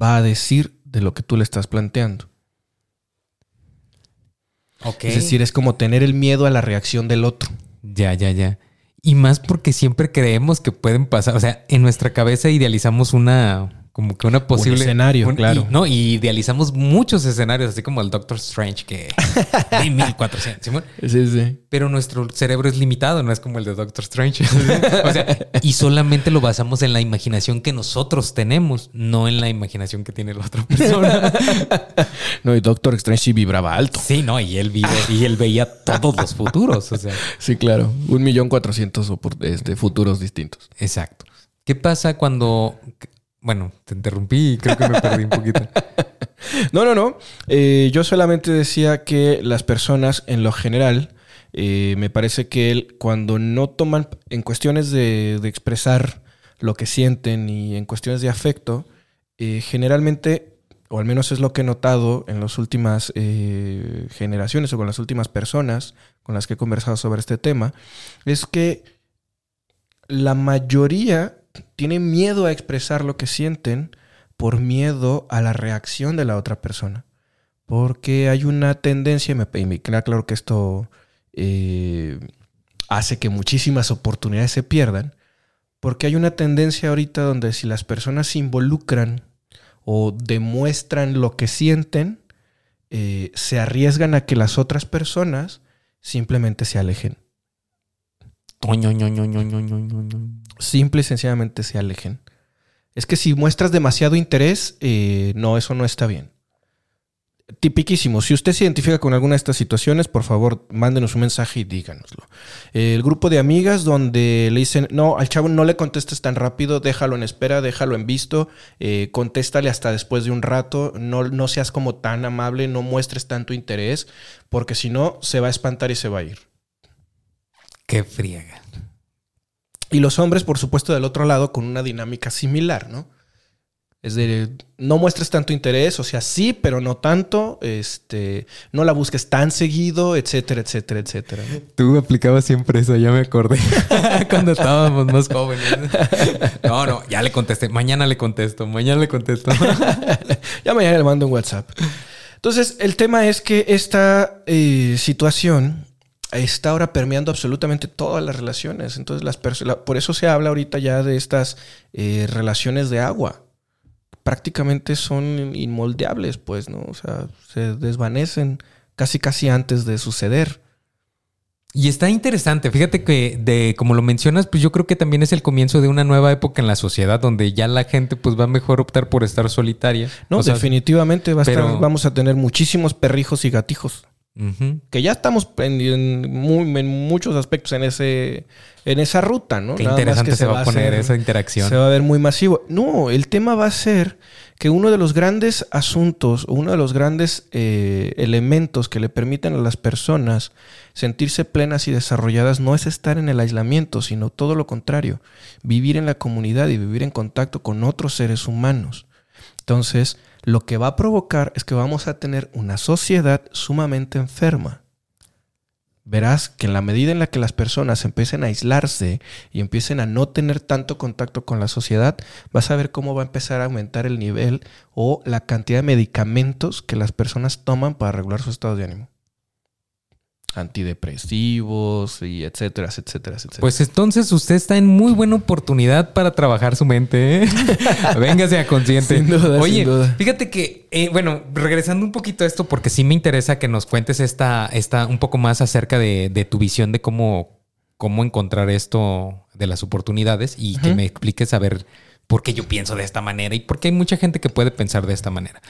va a decir de lo que tú le estás planteando. Ok. Es decir, es como tener el miedo a la reacción del otro. Ya, ya, ya. Y más porque siempre creemos que pueden pasar. O sea, en nuestra cabeza idealizamos una. Como que una posible. escenario, claro. y- no, y idealizamos muchos escenarios, así como el Doctor Strange, que. de 1400. Simón. Sí, sí. Pero nuestro cerebro es limitado, no es como el de Doctor Strange. o sea, y solamente lo basamos en la imaginación que nosotros tenemos, no en la imaginación que tiene la otra persona. No, y Doctor Strange sí vibraba alto. sí, no, y él vive, y él veía todos los futuros. O sea. Sí, claro. Un millón cuatrocientos este, futuros distintos. Exacto. ¿Qué pasa cuando... Bueno, te interrumpí y creo que me perdí un poquito. No, no, no. Eh, yo solamente decía que las personas, en lo general, eh, me parece que él, cuando no toman en cuestiones de, expresar lo que sienten y en cuestiones de afecto, eh, generalmente, o al menos es lo que he notado en las últimas generaciones o con las últimas personas con las que he conversado sobre este tema, es que la mayoría tiene miedo a expresar lo que sienten por miedo a la reacción de la otra persona. Porque hay una tendencia, y me queda claro que esto eh, hace que muchísimas oportunidades se pierdan, porque hay una tendencia ahorita donde si las personas se involucran o demuestran lo que sienten, eh, se arriesgan a que las otras personas simplemente se alejen. Simple y sencillamente se alejen. Es que si muestras demasiado interés, eh, no, eso no está bien. Tipiquísimo. Si usted se identifica con alguna de estas situaciones, por favor, mándenos un mensaje y díganoslo. El grupo de amigas donde le dicen, no, al chavo no le contestes tan rápido, déjalo en espera, déjalo en visto, eh, contéstale hasta después de un rato, no, no seas como tan amable, no muestres tanto interés, porque si no, se va a espantar y se va a ir. Qué friega. Y los hombres, por supuesto, del otro lado, con una dinámica similar, ¿no? Es de no muestres tanto interés, o sea, sí, pero no tanto, este, no la busques tan seguido, etcétera, etcétera, etcétera. ¿no? Tú aplicabas siempre eso, ya me acordé. Cuando estábamos más jóvenes. No, no, ya le contesté. Mañana le contesto, mañana le contesto. ya mañana le mando un WhatsApp. Entonces, el tema es que esta eh, situación está ahora permeando absolutamente todas las relaciones. Entonces, las personas, por eso se habla ahorita ya de estas eh, relaciones de agua. Prácticamente son inmoldeables, pues, ¿no? O sea, se desvanecen casi casi antes de suceder. Y está interesante. Fíjate que de como lo mencionas, pues yo creo que también es el comienzo de una nueva época en la sociedad donde ya la gente pues va mejor optar por estar solitaria. No, O sea, definitivamente va a estar- pero- vamos a tener muchísimos perrijos y gatijos. Que ya estamos en, en muy- en muchos aspectos en ese en esa ruta, ¿no? Qué Nada interesante que se, va a poner hacer- esa interacción. Se va a ver muy masivo. No, el tema va a ser que uno de los grandes asuntos, uno de los grandes eh, elementos que le permiten a las personas sentirse plenas y desarrolladas no es estar en el aislamiento, sino todo lo contrario, vivir en la comunidad y vivir en contacto con otros seres humanos. Entonces, lo que va a provocar es que vamos a tener una sociedad sumamente enferma. Verás que en la medida en la que las personas empiecen a aislarse y empiecen a no tener tanto contacto con la sociedad, vas a ver cómo va a empezar a aumentar el nivel o la cantidad de medicamentos que las personas toman para regular su estado de ánimo. Antidepresivos y etcétera, etcétera, etcétera. Pues entonces usted está en muy buena oportunidad para trabajar su mente. ¿eh? Véngase a consciente. Sin duda, Oye, sin duda. fíjate que, eh, bueno, regresando un poquito a esto, porque sí me interesa que nos cuentes esta, esta un poco más acerca de, de tu visión de cómo, cómo encontrar esto de las oportunidades y que me expliques a ver por qué yo pienso de esta manera y por qué hay mucha gente que puede pensar de esta manera.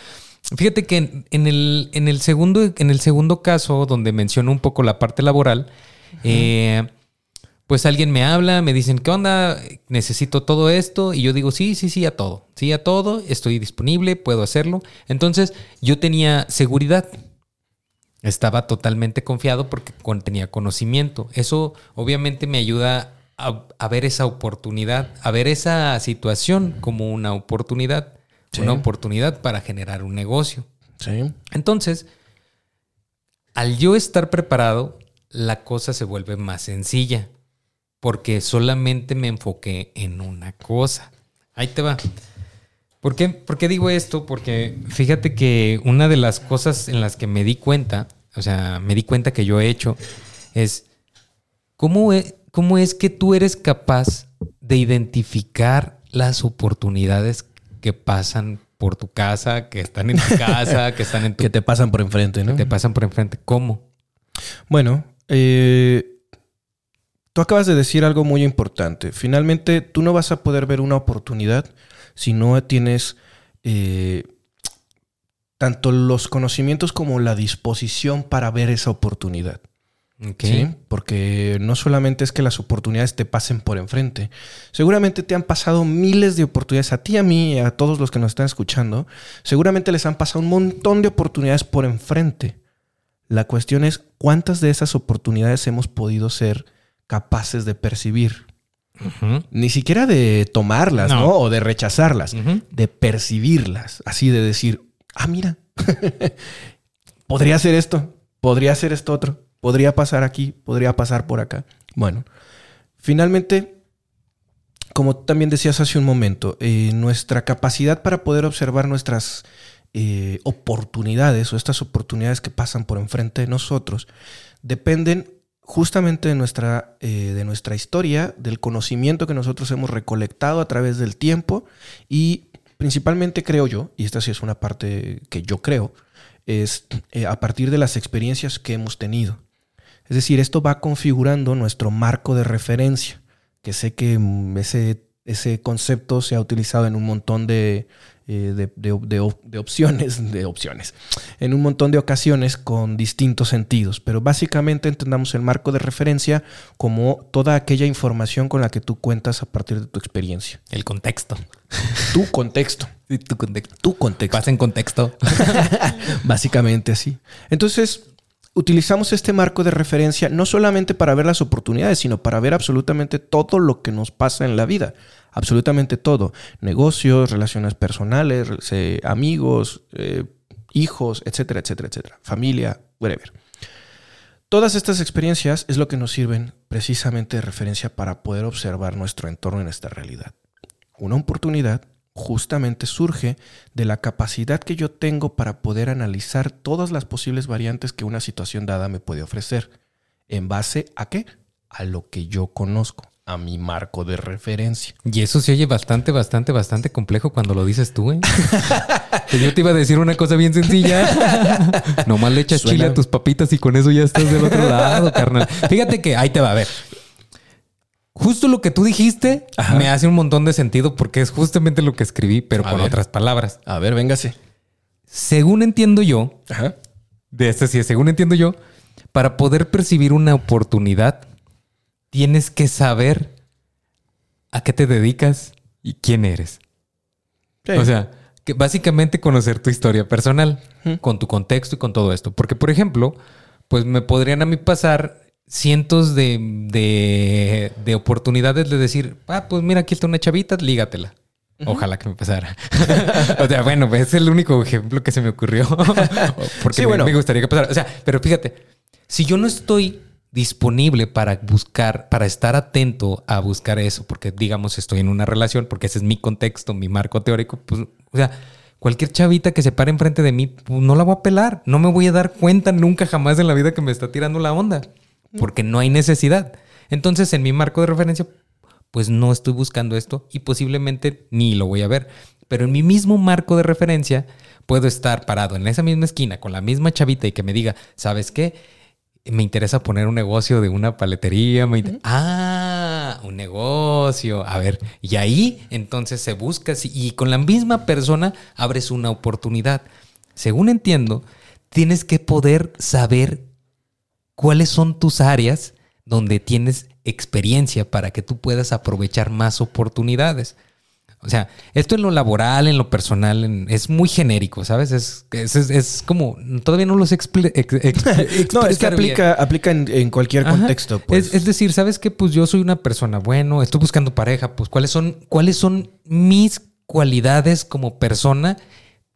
Fíjate que en, en el, en, el segundo, en el segundo caso, donde menciono un poco la parte laboral, eh, pues alguien me habla, me dicen, ¿qué onda? Necesito todo esto. Y yo digo, sí, sí, sí, a todo. Sí, a todo. Estoy disponible, puedo hacerlo. Entonces yo tenía seguridad. Estaba totalmente confiado porque con- tenía conocimiento. Eso obviamente me ayuda a, a ver esa oportunidad, a ver esa situación como una oportunidad. Sí. Una oportunidad para generar un negocio. Sí. Entonces, al yo estar preparado, la cosa se vuelve más sencilla, porque solamente me enfoqué en una cosa. Ahí te va. ¿Por qué, por qué digo esto? Porque fíjate que una de las cosas en las que me di cuenta, o sea, me di cuenta que yo he hecho, es cómo es, cómo es que tú eres capaz de identificar las oportunidades que pasan por tu casa, que están en tu casa, que están en tu Que te pasan por enfrente, ¿no? te pasan por enfrente. ¿Cómo? Bueno, eh, tú acabas de decir algo muy importante. Finalmente, tú no vas a poder ver una oportunidad si no tienes eh, tanto los conocimientos como la disposición para ver esa oportunidad. ¿Sí? Porque no solamente es que las oportunidades te pasen por enfrente. Seguramente te han pasado miles de oportunidades a ti, a mí, a todos los que nos están escuchando. Seguramente les han pasado un montón de oportunidades por enfrente. La cuestión es cuántas de esas oportunidades hemos podido ser capaces de percibir. Ni siquiera de tomarlas, No. ¿no? O de rechazarlas. De percibirlas. Así de decir, ah, mira, podría hacer esto, podría hacer esto otro, podría pasar aquí, podría pasar por acá. Bueno, finalmente, como también decías hace un momento, eh, nuestra capacidad para poder observar nuestras eh, oportunidades o estas oportunidades que pasan por enfrente de nosotros dependen justamente de nuestra, eh, de nuestra historia, del conocimiento que nosotros hemos recolectado a través del tiempo y principalmente creo yo, y esta sí es una parte que yo creo, es a partir de las experiencias que hemos tenido. Es decir, esto va configurando nuestro marco de referencia, que sé que mm, ese, ese concepto se ha utilizado en un montón de, eh, de, de- de op- de opciones, de opciones, en un montón de ocasiones con distintos sentidos. Pero básicamente entendamos el marco de referencia como toda aquella información con la que tú cuentas a partir de tu experiencia. El contexto. Tu contexto. Tu contexto. Tu contexto. Pasa en contexto. Básicamente así. Entonces, utilizamos este marco de referencia no solamente para ver las oportunidades, sino para ver absolutamente todo lo que nos pasa en la vida. Absolutamente todo. Negocios, relaciones personales, eh, amigos, eh, hijos, etcétera, etcétera, etcétera. Familia, whatever. Todas estas experiencias es lo que nos sirven precisamente de referencia para poder observar nuestro entorno en esta realidad. Una oportunidad justamente surge de la capacidad que yo tengo para poder analizar todas las posibles variantes que una situación dada me puede ofrecer. ¿En base a qué? A lo que yo conozco, a mi marco de referencia. Y eso se oye bastante, bastante, bastante complejo cuando lo dices tú, ¿eh? Que Yo te iba a decir una cosa bien sencilla. Nomás le echas Suena- chile a tus papitas y con eso ya estás del otro lado, carnal. Fíjate que ahí te va a ver. Justo lo que tú dijiste Ajá. me hace un montón de sentido porque es justamente lo que escribí, pero A con ver. otras palabras. A ver, véngase. Según entiendo yo, Ajá. de este sí, según entiendo yo, para poder percibir una oportunidad, tienes que saber a qué te dedicas y quién eres. Sí. O sea, que básicamente conocer tu historia personal con tu contexto y con todo esto. Porque, por ejemplo, pues me podrían a mí pasar cientos de, de, de oportunidades de decir, ah, pues mira, aquí está una chavita, lígatela. Ojalá que me pasara. o sea, bueno, es el único ejemplo que se me ocurrió. Porque Sí, me, bueno. me gustaría que pasara. O sea, pero fíjate, si yo no estoy disponible para buscar, para estar atento a buscar eso, porque digamos estoy en una relación, porque ese es mi contexto, mi marco teórico, pues, o sea, cualquier chavita que se pare enfrente de mí, pues no la voy a pelar. No me voy a dar cuenta nunca jamás en la vida que me está tirando la onda, porque no hay necesidad. Entonces, en mi marco de referencia, pues no estoy buscando esto y posiblemente ni lo voy a ver. Pero en mi mismo marco de referencia puedo estar parado en esa misma esquina con la misma chavita y que me diga, ¿sabes qué? Me interesa poner un negocio de una paletería. me inter- Ah, un negocio. A ver, y ahí entonces se busca y con la misma persona abres una oportunidad. Según entiendo, tienes que poder saber cuáles son tus áreas donde tienes experiencia para que tú puedas aprovechar más oportunidades. O sea, esto en lo laboral, en lo personal, en- es muy genérico, ¿sabes? Es, es, es- como, todavía no los expli- ex- ex- No, es que bien. aplica, aplica en, en cualquier Ajá. contexto. Pues. Es, es decir, ¿sabes qué? Pues yo soy una persona, bueno, estoy buscando pareja, pues ¿cuáles son, cuáles son mis cualidades como persona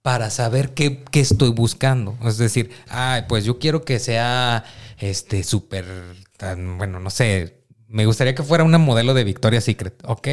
para saber qué, qué estoy buscando? Es decir, ay, pues yo quiero que sea este súper, bueno, no sé, me gustaría que fuera una modelo de Victoria's Secret. Ok.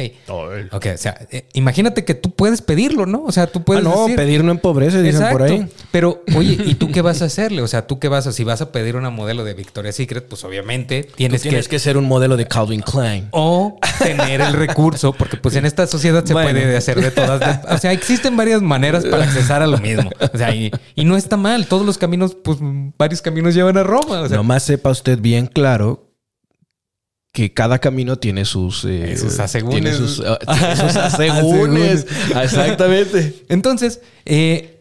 Ok, o sea, eh, imagínate que tú puedes pedirlo, ¿no? O sea, tú Ah, puedes no, decir- pedir no empobrece, dicen por ahí. pero, oye, ¿y tú qué vas a hacerle? O sea, ¿tú qué vas a, si vas a pedir una modelo de Victoria's Secret, pues obviamente Tú tienes, tienes que... ser un modelo de Calvin Klein. o tener el recurso, porque pues en esta sociedad se Bueno. puede hacer de todas. de- o sea, existen varias maneras para accesar a lo mismo. O sea, y, y no está mal. Todos los caminos, pues varios caminos llevan a Roma. O sea, Nomás sepa usted bien claro que cada camino tiene sus... eh, Sus asegúnes. Tiene sus, tiene sus asegúnes. Exactamente. Entonces, eh,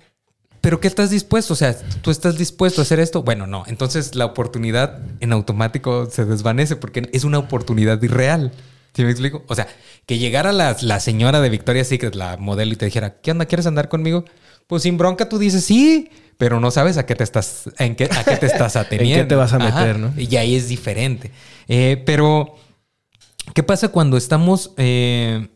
¿pero qué estás dispuesto? O sea, ¿tú estás dispuesto a hacer esto? Bueno, no. Entonces la oportunidad en automático se desvanece porque es una oportunidad irreal. ¿Sí me explico? O sea, que llegara la, la señora de Victoria's Secret, la modelo, y te dijera, ¿qué onda? ¿Quieres andar conmigo? Pues sin bronca tú dices sí, pero no sabes a qué te estás, en qué, a qué te estás ateniendo. te vas a Ajá. meter, no? Y ahí es diferente. Eh, pero, ¿qué pasa cuando estamos... eh,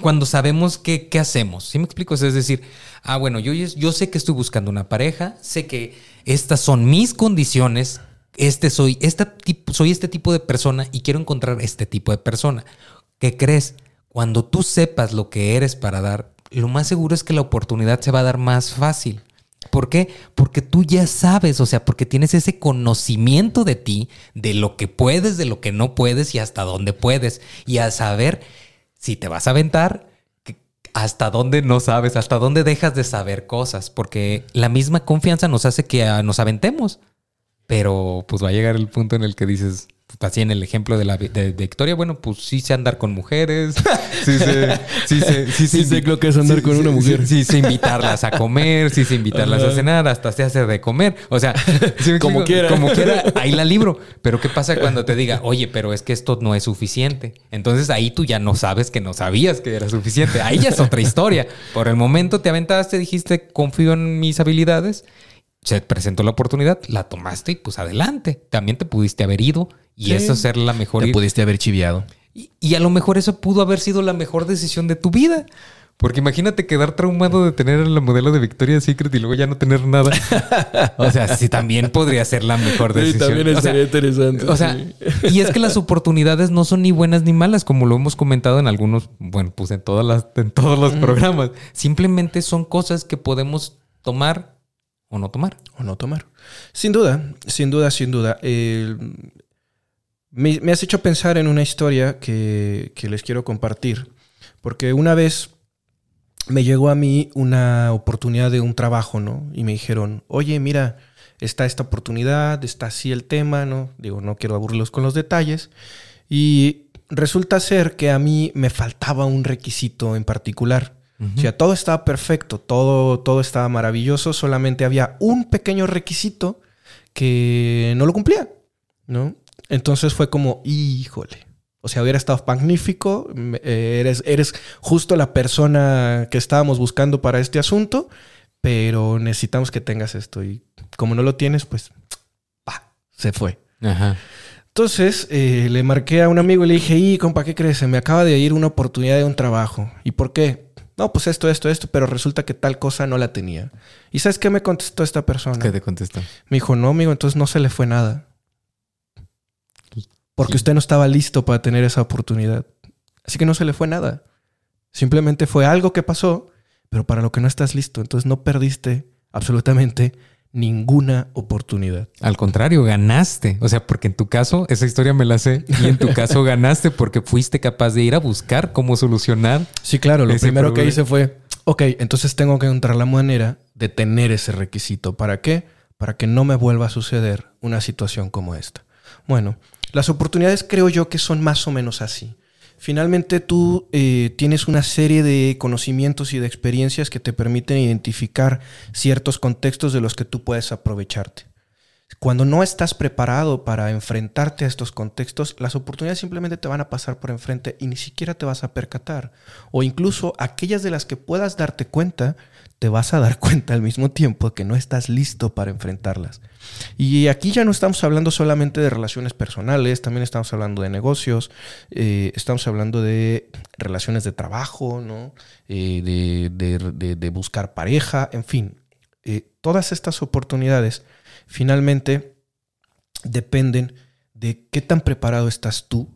cuando sabemos qué, qué hacemos. ¿Sí me explico? Es decir, ah, bueno, yo, yo sé que estoy buscando una pareja, sé que estas son mis condiciones, este soy, tipo, soy este tipo de persona y quiero encontrar este tipo de persona. ¿Qué crees? Cuando tú sepas lo que eres para dar, lo más seguro es que la oportunidad se va a dar más fácil. ¿Por qué? Porque tú ya sabes, o sea, porque tienes ese conocimiento de ti, de lo que puedes, de lo que no puedes y hasta dónde puedes. Y a saber si te vas a aventar, hasta dónde no sabes, hasta dónde dejas de saber cosas, porque la misma confianza nos hace que ah, nos aventemos. Pero pues va a llegar el punto en el que dices, así en el ejemplo de la de, de Victoria, bueno, pues sí sé andar con mujeres, sí sé, sí sé, sí, Sí sé lo que es andar con una mujer. Sí, sí sé invitarlas a comer, sí sé invitarlas a cenar, hasta se hace de comer. O sea, ¿sí me Como quiera. Como quiera, ahí la libro. Pero ¿qué pasa cuando te diga, oye, pero es que esto no es suficiente? Entonces ahí tú ya no sabes que no sabías que era suficiente. Ahí ya es otra historia. Por el momento te aventaste, dijiste, confío en mis habilidades. Se presentó la oportunidad, la tomaste y pues adelante. También te pudiste haber ido y Sí. eso ser la mejor. Te pudiste haber chiviado. Y, y a lo mejor eso pudo haber sido la mejor decisión de tu vida. Porque imagínate quedar traumado de tener la modelo de Victoria's Secret y luego ya no tener nada. O sea, sí, también podría ser la mejor decisión. o sea, interesante. o sea, y es que las oportunidades no son ni buenas ni malas, como lo hemos comentado en algunos, bueno, pues en todas las, en todos los programas. Simplemente son cosas que podemos tomar o no tomar. o no tomar. Sin duda, sin duda, sin duda. Eh, me, me has hecho pensar en una historia que, que les quiero compartir. Porque una vez me llegó a mí una oportunidad de un trabajo, ¿no? Y me dijeron, oye, mira, está esta oportunidad, está así el tema, ¿no? Digo, no quiero aburrirlos con los detalles. Y resulta ser que a mí me faltaba un requisito en particular. O sea, todo estaba perfecto, todo, todo estaba maravilloso, solamente había un pequeño requisito que no lo cumplía, ¿no? Entonces fue como, híjole. O sea, hubiera estado magnífico, eh, eres, eres justo la persona que estábamos buscando para este asunto, pero necesitamos que tengas esto. Y como no lo tienes, pues, pa, se fue. Ajá. Entonces eh, le marqué a un amigo y le dije, y compa, ¿qué crees? Se me acaba de ir una oportunidad de un trabajo. ¿Y por qué? No, pues esto, esto, esto, pero resulta que tal cosa no la tenía. ¿Y sabes qué me contestó esta persona? ¿Qué te contestó? Me dijo, no, amigo, entonces no se le fue nada. Porque usted no estaba listo para tener esa oportunidad. Así que no se le fue nada. Simplemente fue algo que pasó, pero para lo que no estás listo. Entonces no perdiste absolutamente ninguna oportunidad. Al contrario, ganaste. O sea, porque en tu caso, esa historia me la sé, y en tu caso ganaste porque fuiste capaz de ir a buscar cómo solucionar. Sí, claro, lo primero que hice fue, ok, entonces tengo que encontrar la manera de tener ese requisito. ¿Para qué? Para que no me vuelva a suceder una situación como esta. Bueno, las oportunidades creo yo que son más o menos así. Finalmente tú eh, tienes una serie de conocimientos y de experiencias que te permiten identificar ciertos contextos de los que tú puedes aprovecharte. Cuando no estás preparado para enfrentarte a estos contextos, las oportunidades simplemente te van a pasar por enfrente y ni siquiera te vas a percatar. O incluso aquellas de las que puedas darte cuenta, te vas a dar cuenta al mismo tiempo que no estás listo para enfrentarlas. Y aquí ya no estamos hablando solamente de relaciones personales, también estamos hablando de negocios, eh, estamos hablando de relaciones de trabajo, ¿no? Eh, de, de- de- buscar pareja, en fin. Eh, todas estas oportunidades finalmente dependen de qué tan preparado estás tú,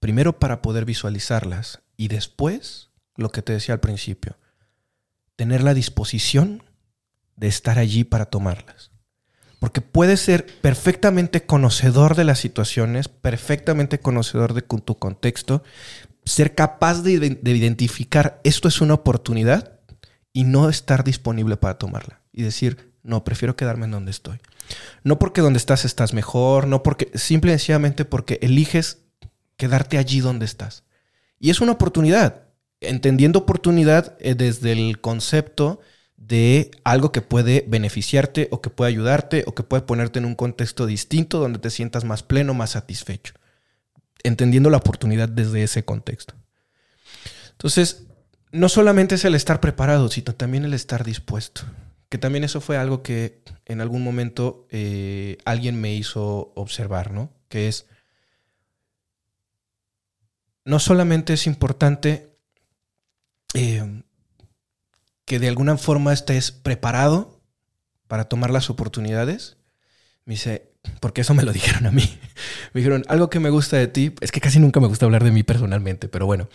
primero para poder visualizarlas y después, lo que te decía al principio, tener la disposición de estar allí para tomarlas. Porque puedes ser perfectamente conocedor de las situaciones, perfectamente conocedor de tu contexto, ser capaz de identificar esto es una oportunidad y no estar disponible para tomarla. Y decir, no, prefiero quedarme en donde estoy. No porque donde estás estás mejor, no porque, simple y sencillamente porque eliges quedarte allí donde estás. Y es una oportunidad, entendiendo oportunidad eh, desde el concepto de algo que puede beneficiarte o que puede ayudarte o que puede ponerte en un contexto distinto donde te sientas más pleno, más satisfecho. Entendiendo la oportunidad desde ese contexto. Entonces, no solamente es el estar preparado, sino también el estar dispuesto. Que también eso fue algo que en algún momento eh, alguien me hizo observar, ¿no? Que es, no solamente es importante eh, que de alguna forma estés preparado para tomar las oportunidades. Me dice, porque eso me lo dijeron a mí. Me dijeron, algo que me gusta de ti, es que casi nunca me gusta hablar de mí personalmente, pero bueno,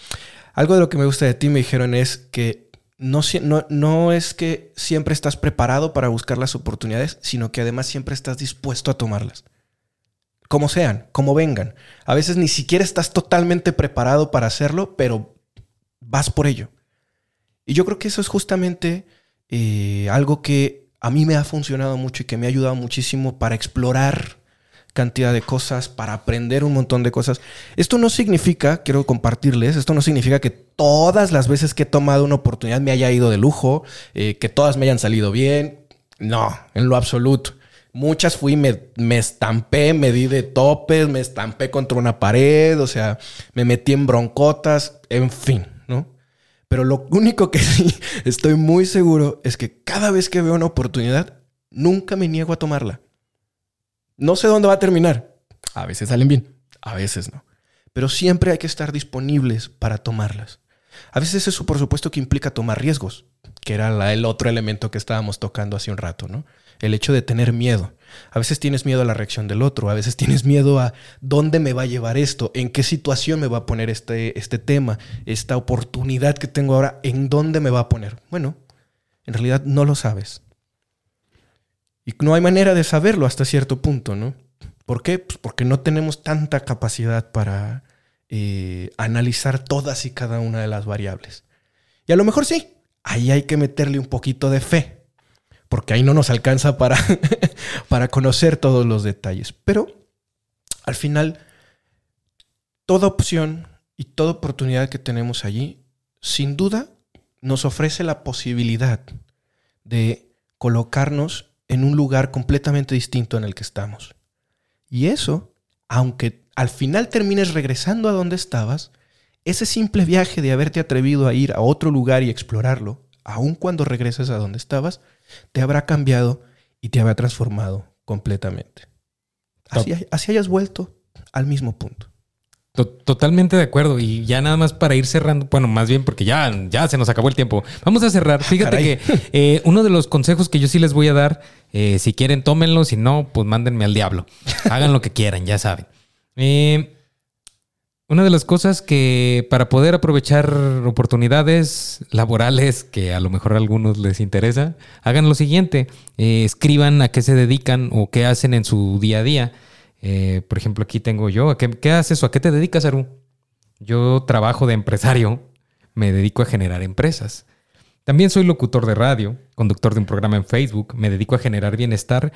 algo de lo que me gusta de ti me dijeron es que no, no, no es que siempre estás preparado para buscar las oportunidades, sino que además siempre estás dispuesto a tomarlas. Como sean, como vengan. A veces ni siquiera estás totalmente preparado para hacerlo, pero vas por ello. Y yo creo que eso es justamente eh, algo que a mí me ha funcionado mucho y que me ha ayudado muchísimo para explorar cantidad de cosas, para aprender un montón de cosas. Esto no significa, quiero compartirles, esto no significa que todas las veces que he tomado una oportunidad me haya ido de lujo, eh, que todas me hayan salido bien. No, en lo absoluto. Muchas fui, me, me estampé, me di de topes, me estampé contra una pared, o sea, me metí en broncotas, en fin. Pero lo único que sí estoy muy seguro es que cada vez que veo una oportunidad, nunca me niego a tomarla. No sé dónde va a terminar. A veces salen bien, a veces no. Pero siempre hay que estar disponibles para tomarlas. A veces eso, por supuesto, que implica tomar riesgos, que era el otro elemento que estábamos tocando hace un rato, ¿no? El hecho de tener miedo. A veces tienes miedo a la reacción del otro, a veces tienes miedo a dónde me va a llevar esto, en qué situación me va a poner este, este tema, esta oportunidad que tengo ahora, en dónde me va a poner. Bueno, en realidad no lo sabes. Y no hay manera de saberlo hasta cierto punto, ¿no? ¿Por qué? Pues porque no tenemos tanta capacidad para eh, analizar todas y cada una de las variables. Y a lo mejor sí, ahí hay que meterle un poquito de fe, porque ahí no nos alcanza para, para conocer todos los detalles. Pero al final, toda opción y toda oportunidad que tenemos allí, sin duda, nos ofrece la posibilidad de colocarnos en un lugar completamente distinto en el que estamos. Y eso, aunque al final termines regresando a donde estabas, ese simple viaje de haberte atrevido a ir a otro lugar y explorarlo, aun cuando regreses a donde estabas, te habrá cambiado y te habrá transformado completamente. Así, así hayas vuelto al mismo punto. Totalmente de acuerdo. Y ya nada más para ir cerrando, bueno, más bien porque ya, ya se nos acabó el tiempo. Vamos a cerrar. Ah, Fíjate que eh, uno de los consejos que yo sí les voy a dar, eh, si quieren, tómenlo, si no, pues mándenme al diablo. Hagan lo que quieran, ya saben. Eh, una de las cosas que para poder aprovechar oportunidades laborales que a lo mejor a algunos les interesa, hagan lo siguiente, escriban a qué se dedican o qué hacen en su día a día. Eh, por ejemplo, aquí tengo yo. qué, haces o a qué te dedicas, Aru? Yo trabajo de empresario, me dedico a generar empresas. También soy locutor de radio, conductor de un programa en Facebook, me dedico a generar bienestar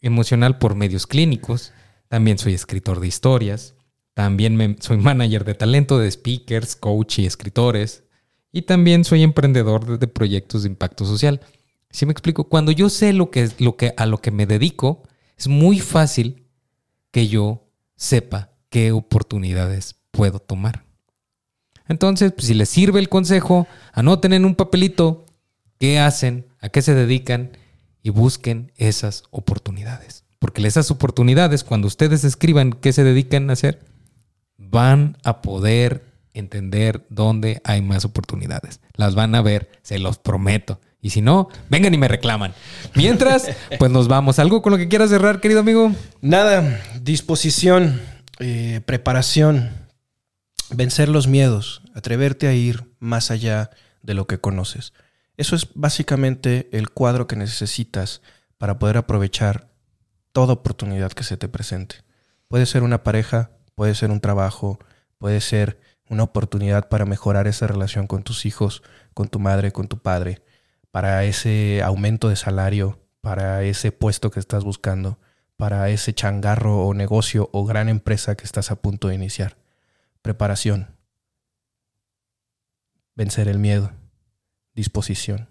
emocional por medios clínicos. También soy escritor de historias. También soy manager de talento de speakers, coach y escritores. Y también soy emprendedor de, proyectos de impacto social. Si me explico, cuando yo sé lo que, lo que, a lo que me dedico, es muy fácil que yo sepa qué oportunidades puedo tomar. Entonces, pues, si les sirve el consejo, anoten en un papelito qué hacen, a qué se dedican y busquen esas oportunidades. Porque esas oportunidades, cuando ustedes escriban qué se dedican a hacer, van a poder entender dónde hay más oportunidades. Las van a ver, se los prometo. Y si no, vengan y me reclaman. Mientras, pues nos vamos. ¿Algo con lo que quieras cerrar, querido amigo? Nada, disposición, eh, preparación, vencer los miedos, atreverte a ir más allá de lo que conoces. Eso es básicamente el cuadro que necesitas para poder aprovechar toda oportunidad que se te presente. Puede ser una pareja, puede ser un trabajo, puede ser una oportunidad para mejorar esa relación con tus hijos, con tu madre, con tu padre para ese aumento de salario, para ese puesto que estás buscando, para ese changarro o negocio o gran empresa que estás a punto de iniciar. Preparación. Vencer el miedo. Disposición.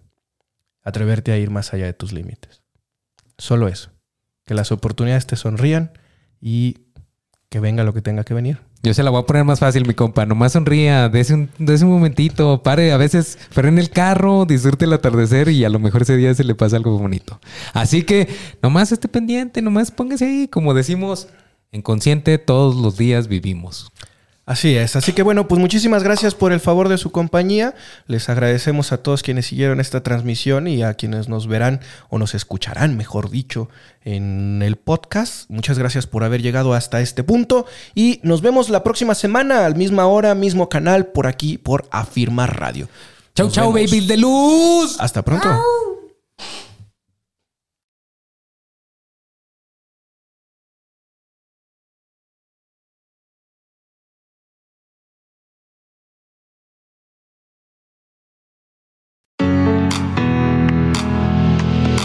Atreverte a ir más allá de tus límites. Solo eso. Que las oportunidades te sonrían y que venga lo que tenga que venir. Yo se la voy a poner más fácil, mi compa. Nomás sonría, dése un, un momentito, pare. A veces en el carro, disfrute el atardecer y a lo mejor ese día se le pasa algo bonito. Así que nomás esté pendiente, nomás póngase ahí. Como decimos, en consciente todos los días vivimos. Así es, así que bueno, pues muchísimas gracias por el favor de su compañía. Les agradecemos a todos quienes siguieron esta transmisión y a quienes nos verán o nos escucharán, mejor dicho, en el podcast. Muchas gracias por haber llegado hasta este punto y nos vemos la próxima semana al misma hora, mismo canal, por aquí, por Afirmar Radio. Chau, chau, baby de luz. Hasta pronto.